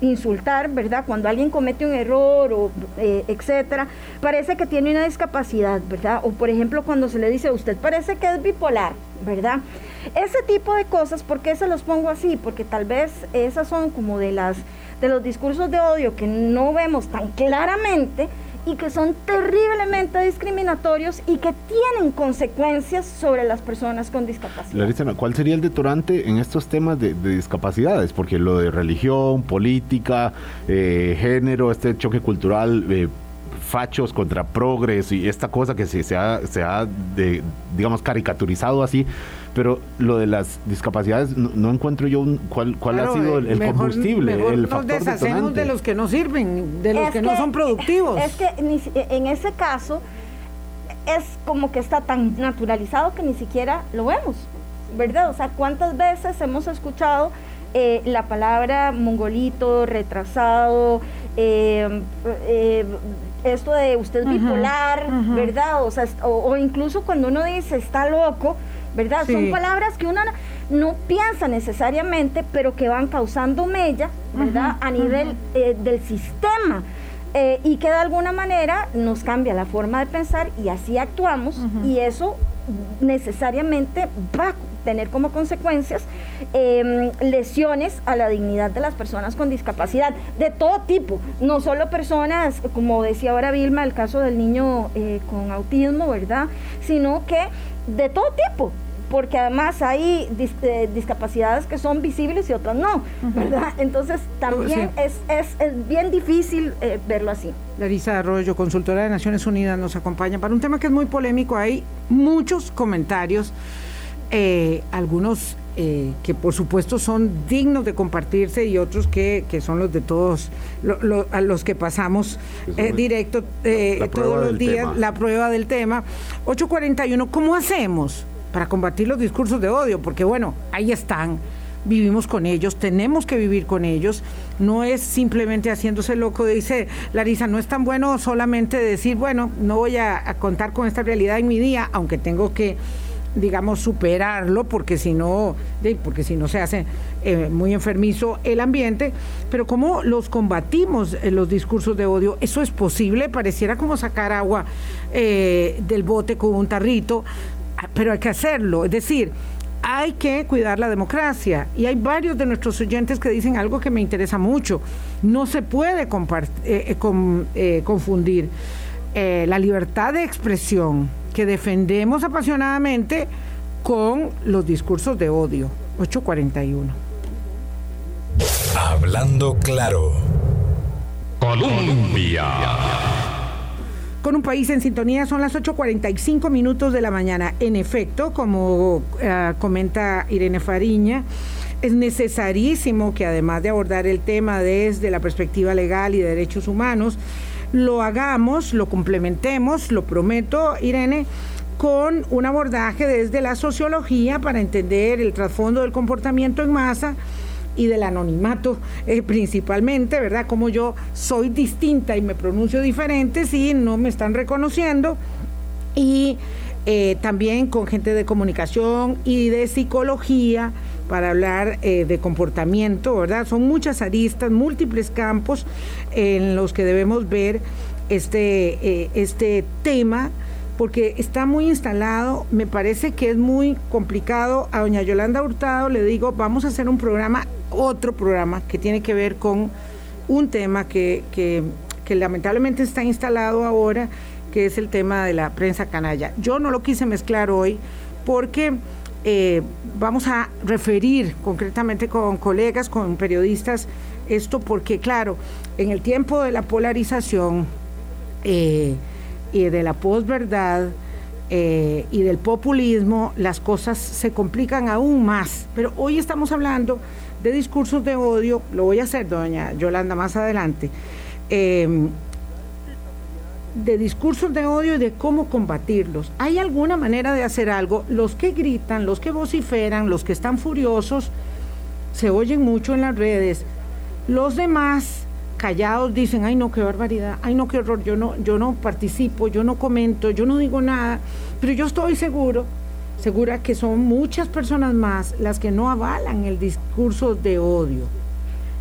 insultar, ¿verdad? Cuando alguien comete un error o eh, etcétera, parece que tiene una discapacidad, ¿verdad? O por ejemplo cuando se le dice, usted parece que es bipolar, ¿verdad? Ese tipo de cosas, ¿por qué se los pongo así? Porque tal vez esas son como de las de los discursos de odio que no vemos tan claramente y que son terriblemente discriminatorios y que tienen consecuencias sobre las personas con discapacidad. Larissa, ¿cuál sería el detonante en estos temas de, discapacidades? Porque lo de religión, política, eh, género, este choque cultural... Eh, fachos contra progres y esta cosa que se, se ha, se ha digamos, caricaturizado así, pero lo de las discapacidades no, encuentro yo cuál, cuál ha sido el, combustible, el factor nos deshacemos de los que no sirven, de los que, no son productivos. Es que en ese caso es como que está tan naturalizado que ni siquiera lo vemos, ¿verdad? O sea, ¿cuántas veces hemos escuchado eh, la palabra mongolito, retrasado, eh, eh, esto de usted bipolar, ¿verdad? O, sea, o, incluso cuando uno dice está loco, ¿verdad? Son palabras que uno no piensa necesariamente, pero que van causando mella, ¿verdad? A nivel eh, del sistema. Eh, y que de alguna manera nos cambia la forma de pensar y así actuamos y eso necesariamente va a tener como consecuencias em, lesiones a la dignidad de las personas con discapacidad, de todo tipo, no solo personas, como decía ahora Vilma, el caso del niño eh, con autismo, ¿verdad? Sino que de todo tipo, porque además hay eh, discapacidades que son visibles y otras no, ¿verdad? Entonces también es, es, bien difícil eh, verlo así. Larisa Arroyo, consultora de Naciones Unidas, nos acompaña para un tema que es muy polémico. Hay muchos comentarios, eh, algunos que por supuesto son dignos de compartirse y otros que, son los de todos, a los que pasamos directo todos los días, la prueba del tema. 841, ¿cómo hacemos? para combatir los discursos de odio, porque bueno, ahí están, vivimos con ellos, tenemos que vivir con ellos, no es simplemente haciéndose loco, dice Larisa, no es tan bueno solamente decir, bueno, no voy a, contar con esta realidad en mi día, aunque tengo que digamos superarlo porque si no porque si no se hace eh, muy enfermizo el ambiente pero cómo los combatimos eh, los discursos de odio eso es posible pareciera como sacar agua eh, del bote con un tarrito pero hay que hacerlo. Es decir, hay que cuidar la democracia. Y hay varios de nuestros oyentes que dicen algo que me interesa mucho. No se puede eh, eh, eh, confundir la libertad de expresión que defendemos apasionadamente con los discursos de odio. 841. Hablando claro. Colombia. Con un país en sintonía son las 8.45 minutos de la mañana. En efecto, como eh, comenta Irene Fariña, es necesarísimo que además de abordar el tema desde la perspectiva legal y de derechos humanos, lo hagamos, lo complementemos, lo prometo, Irene, con un abordaje desde la sociología para entender el trasfondo del comportamiento en masa y del anonimato eh, principalmente, ¿verdad? Como yo soy distinta y me pronuncio diferente si no me están reconociendo. Y eh, también con gente de comunicación y de psicología para hablar eh, de comportamiento, ¿verdad? Son muchas aristas, múltiples campos en los que debemos ver este, este tema porque está muy instalado, me parece que es muy complicado. A doña Yolanda Hurtado le digo, vamos a hacer un programa, otro programa que tiene que ver con un tema que, que, lamentablemente está instalado ahora, que es el tema de la prensa canalla. Yo no lo quise mezclar hoy porque eh, vamos a referir concretamente con colegas, con periodistas, esto porque, claro, en el tiempo de la polarización, eh, y de la posverdad eh, y del populismo, las cosas se complican aún más. Pero hoy estamos hablando de discursos de odio, lo voy a hacer, doña Yolanda, más adelante, de discursos de odio y de cómo combatirlos. ¿Hay alguna manera de hacer algo? Los que gritan, los que vociferan, los que están furiosos, se oyen mucho en las redes. Los demás callados dicen, ay no, qué barbaridad, ay no, qué horror, yo no, yo no participo, yo no comento, yo no digo nada, pero yo estoy seguro, segura que son muchas personas más las que no avalan el discurso de odio.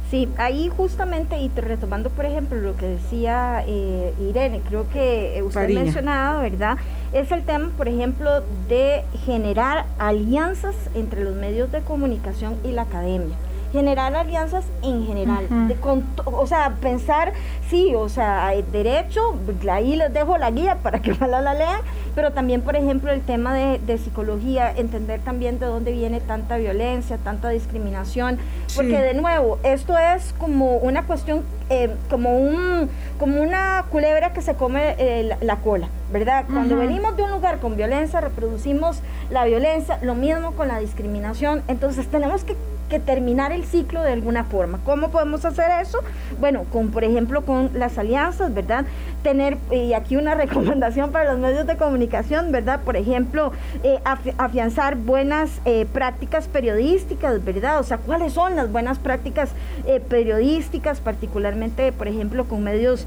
Sí, ahí justamente, y retomando por ejemplo lo que decía eh, Irene, creo que usted ha mencionado, ¿verdad? Es el tema, por ejemplo, de generar alianzas entre los medios de comunicación y la academia generar alianzas en general, de o sea, pensar, sí, o sea, derecho, ahí les dejo la guía para que la, la lean, pero también, por ejemplo, el tema de, psicología, entender también de dónde viene tanta violencia, tanta discriminación, porque de nuevo, esto es como una cuestión, eh, como, un, como una culebra que se come eh, la, cola, ¿verdad? Cuando venimos de un lugar con violencia, reproducimos la violencia, lo mismo con la discriminación, entonces tenemos que que terminar el ciclo de alguna forma. ¿Cómo podemos hacer eso? Bueno, con por ejemplo con las alianzas, ¿verdad? Tener, y aquí una recomendación para los medios de comunicación, ¿verdad? Por ejemplo, eh, afianzar buenas eh, prácticas periodísticas, ¿verdad? O sea, ¿cuáles son las buenas prácticas eh, periodísticas, particularmente, por ejemplo, con medios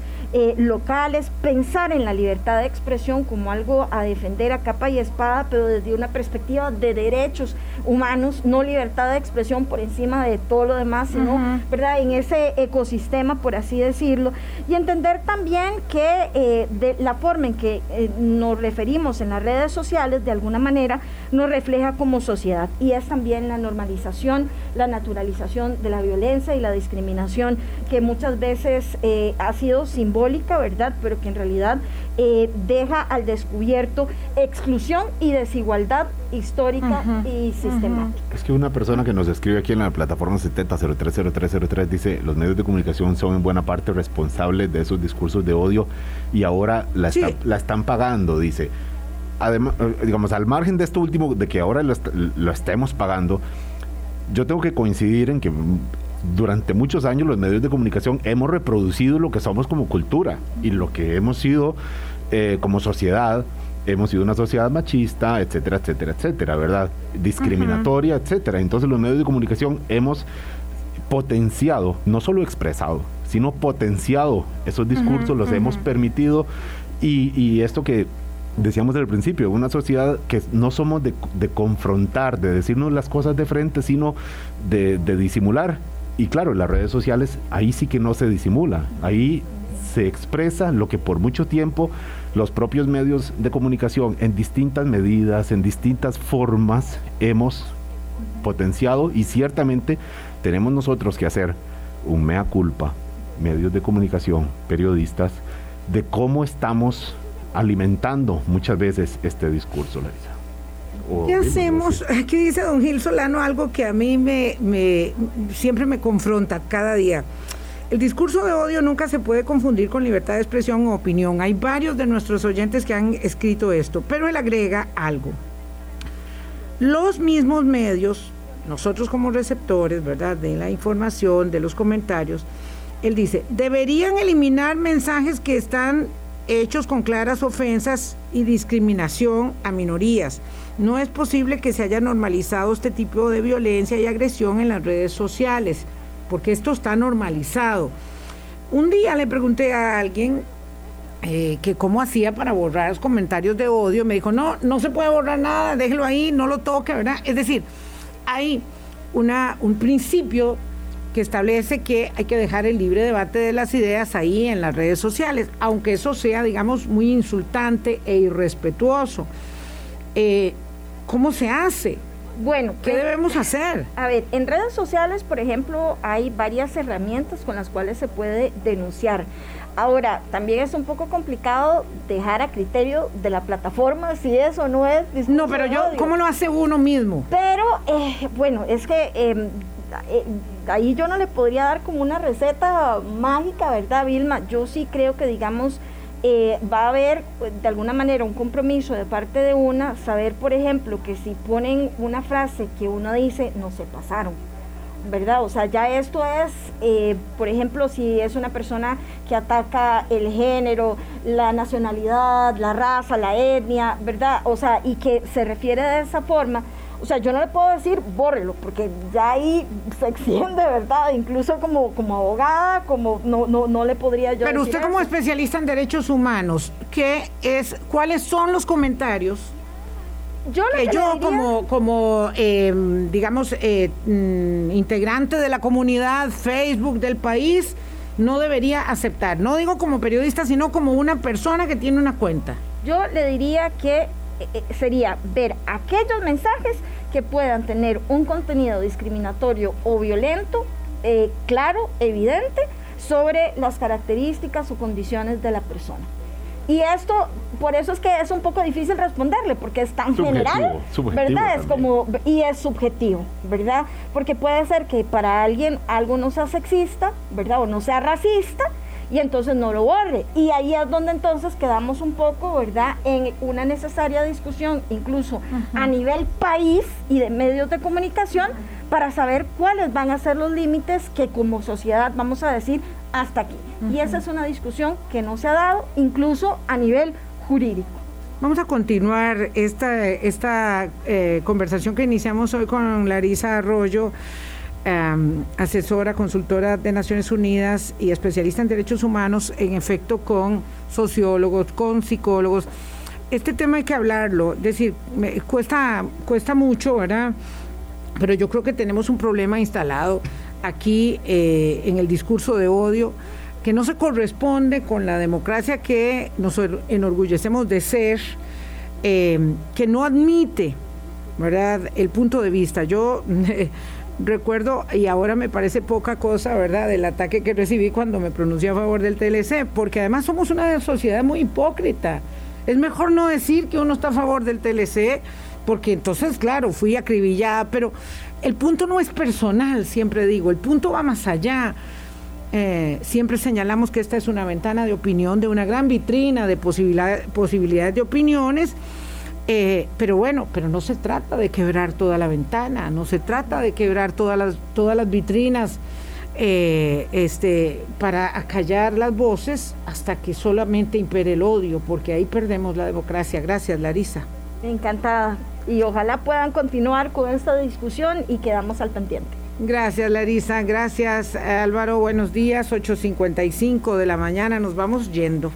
locales? Pensar en la libertad de expresión como algo a defender a capa y espada, pero desde una perspectiva de derechos humanos, no libertad de expresión por encima de todo lo demás, sino, ¿verdad? En ese ecosistema, por así decirlo, y entender también que eh, de la forma en que eh, nos referimos en las redes sociales, de alguna manera, nos refleja como sociedad, y es también la normalización, la naturalización de la violencia y la discriminación, que muchas veces eh, ha sido simbólica, ¿verdad? Pero que en realidad deja al descubierto exclusión y desigualdad histórica y sistemática. Es que una persona que nos escribe aquí en la plataforma 70030303 dice, los medios de comunicación son en buena parte responsables de esos discursos de odio y ahora la, la están pagando, dice. Además, eh, digamos, al margen de esto último, de que ahora lo, lo estemos pagando, yo tengo que coincidir en que durante muchos años los medios de comunicación hemos reproducido lo que somos como cultura y lo que hemos sido eh, como sociedad. Hemos sido una sociedad machista, etcétera, etcétera, etcétera, ¿verdad? Discriminatoria, etcétera. Entonces los medios de comunicación hemos potenciado, no solo expresado, sino potenciado esos discursos, los hemos permitido. Y, esto que decíamos al principio, una sociedad que no somos de, confrontar, de decirnos las cosas de frente, sino de, de disimular. Y claro, las redes sociales ahí sí que no se disimula, ahí se expresa lo que por mucho tiempo los propios medios de comunicación en distintas medidas, en distintas formas hemos potenciado y ciertamente tenemos nosotros que hacer un mea culpa, medios de comunicación, periodistas, de cómo estamos alimentando muchas veces este discurso, Larisa. ¿Qué hacemos? Aquí dice don Gil Solano algo que a mí me, me, siempre me confronta cada día. El discurso de odio nunca se puede confundir con libertad de expresión o opinión. Hay varios de nuestros oyentes que han escrito esto, pero él agrega algo. Los mismos medios, nosotros como receptores, ¿verdad?, de la información, de los comentarios, él dice, deberían eliminar mensajes que están hechos con claras ofensas y discriminación a minorías no es posible que se haya normalizado este tipo de violencia y agresión en las redes sociales, porque esto está normalizado. Un día le pregunté a alguien eh, que cómo hacía para borrar los comentarios de odio. Me dijo, no, no se puede borrar nada, déjelo ahí, no lo toque, ¿verdad? Es decir, hay una, un principio que establece que hay que dejar el libre debate de las ideas ahí en las redes sociales, aunque eso sea, digamos, muy insultante e irrespetuoso. Eh, ¿Cómo se hace? Bueno, ¿qué debemos hacer? A ver, en redes sociales, por ejemplo, hay varias herramientas con las cuales se puede denunciar. Ahora, también es un poco complicado dejar a criterio de la plataforma si eso no es... No, pero yo, ¿cómo lo hace uno mismo? Pero, eh, bueno, es que em, eh, ahí yo no le podría dar como una receta mágica, ¿verdad, Vilma? Yo sí creo que, digamos, eh, va a haber pues, de alguna manera un compromiso de parte de una, saber por ejemplo que si ponen una frase que uno dice, no se pasaron, ¿verdad? O sea, ya esto es, eh, por ejemplo, si es una persona que ataca el género, la nacionalidad, la raza, la etnia, ¿verdad? O sea, y que se refiere de esa forma, o sea, yo no le puedo decir bórrelo, porque ya ahí se extiende, ¿verdad? Incluso como, como abogada, como no, no, no le podría yo Pero usted como especialista en derechos humanos, ¿qué es, ¿cuáles son los comentarios? Yo que, yo como, como em, digamos, eh, mm, integrante de la comunidad Facebook del país, no debería aceptar. No digo como periodista, sino como una persona que tiene una cuenta. Yo le diría que eh, eh, sería ver aquellos mensajes que puedan tener un contenido discriminatorio o violento, eh, claro, evidente, sobre las características o condiciones de la persona. Y esto, por eso es que es un poco difícil responderle, porque es tan general, ¿verdad? Es como, y es subjetivo, ¿verdad? Porque puede ser que para alguien algo no sea sexista, ¿verdad? O no sea racista, y entonces no lo borre. Y ahí es donde entonces quedamos un poco, ¿verdad?, en una necesaria discusión, incluso a nivel país y de medios de comunicación, para saber cuáles van a ser los límites que como sociedad vamos a decir hasta aquí. Y esa es una discusión que no se ha dado, incluso a nivel jurídico. Vamos a continuar esta, esta eh, conversación que iniciamos hoy con Larisa Arroyo Em, asesora, consultora de Naciones Unidas y especialista en derechos humanos, en efecto con sociólogos, con psicólogos. Este tema hay que hablarlo, es decir, cuesta, cuesta mucho, ¿verdad? Pero yo creo que tenemos un problema instalado aquí eh, en el discurso de odio que no se corresponde con la democracia que nos enorgullecemos de ser, em, que no admite, ¿verdad?, el punto de vista. Yo recuerdo, y ahora me parece poca cosa, ¿verdad?, del ataque que recibí cuando me pronuncié a favor del TLC, porque además somos una sociedad muy hipócrita. Es mejor no decir que uno está a favor del TLC, porque entonces, claro, fui acribillada, pero el punto no es personal, siempre digo, el punto va más allá. Eh, siempre señalamos que esta es una ventana de opinión, de una gran vitrina de posibilidades de opiniones. Eh, pero bueno, pero no se trata de quebrar toda la ventana, no se trata de quebrar todas las, todas las vitrinas eh, este, para acallar las voces hasta que solamente impere el odio, porque ahí perdemos la democracia. Gracias, Larisa. Encantada. Y ojalá puedan continuar con esta discusión y quedamos al pendiente. Gracias, Larisa. Gracias, Álvaro. Buenos días. 8.55 de la mañana. Nos vamos yendo.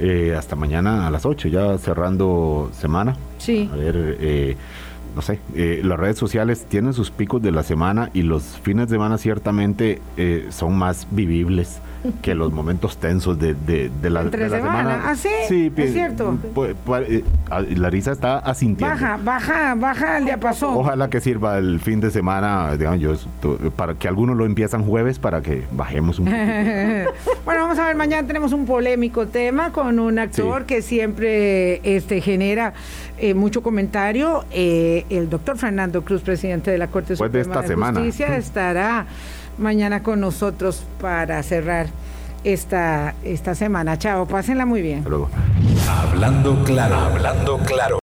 Eh, hasta mañana a las 8, ya cerrando semana. Sí. A ver, eh, no sé, eh, las redes sociales tienen sus picos de la semana y los fines de semana ciertamente eh, son más vivibles que los momentos tensos de, de, la, de la semana. ¿Ah, sí? es cierto. Pues, pues, eh, Larisa está asintiendo. Baja, baja, baja el diapasón. Ojalá que sirva el fin de semana, digamos, yo, para que algunos lo empiezan jueves para que bajemos un poco. bueno, vamos a ver, mañana tenemos un polémico tema con un actor que siempre este, genera eh, mucho comentario. Eh, el doctor Fernando Cruz, presidente de la Corte Suprema de, esta semana. Justicia, estará mañana con nosotros para cerrar esta, esta semana. Chao, pásenla muy bien. Hablando claro, hablando claro.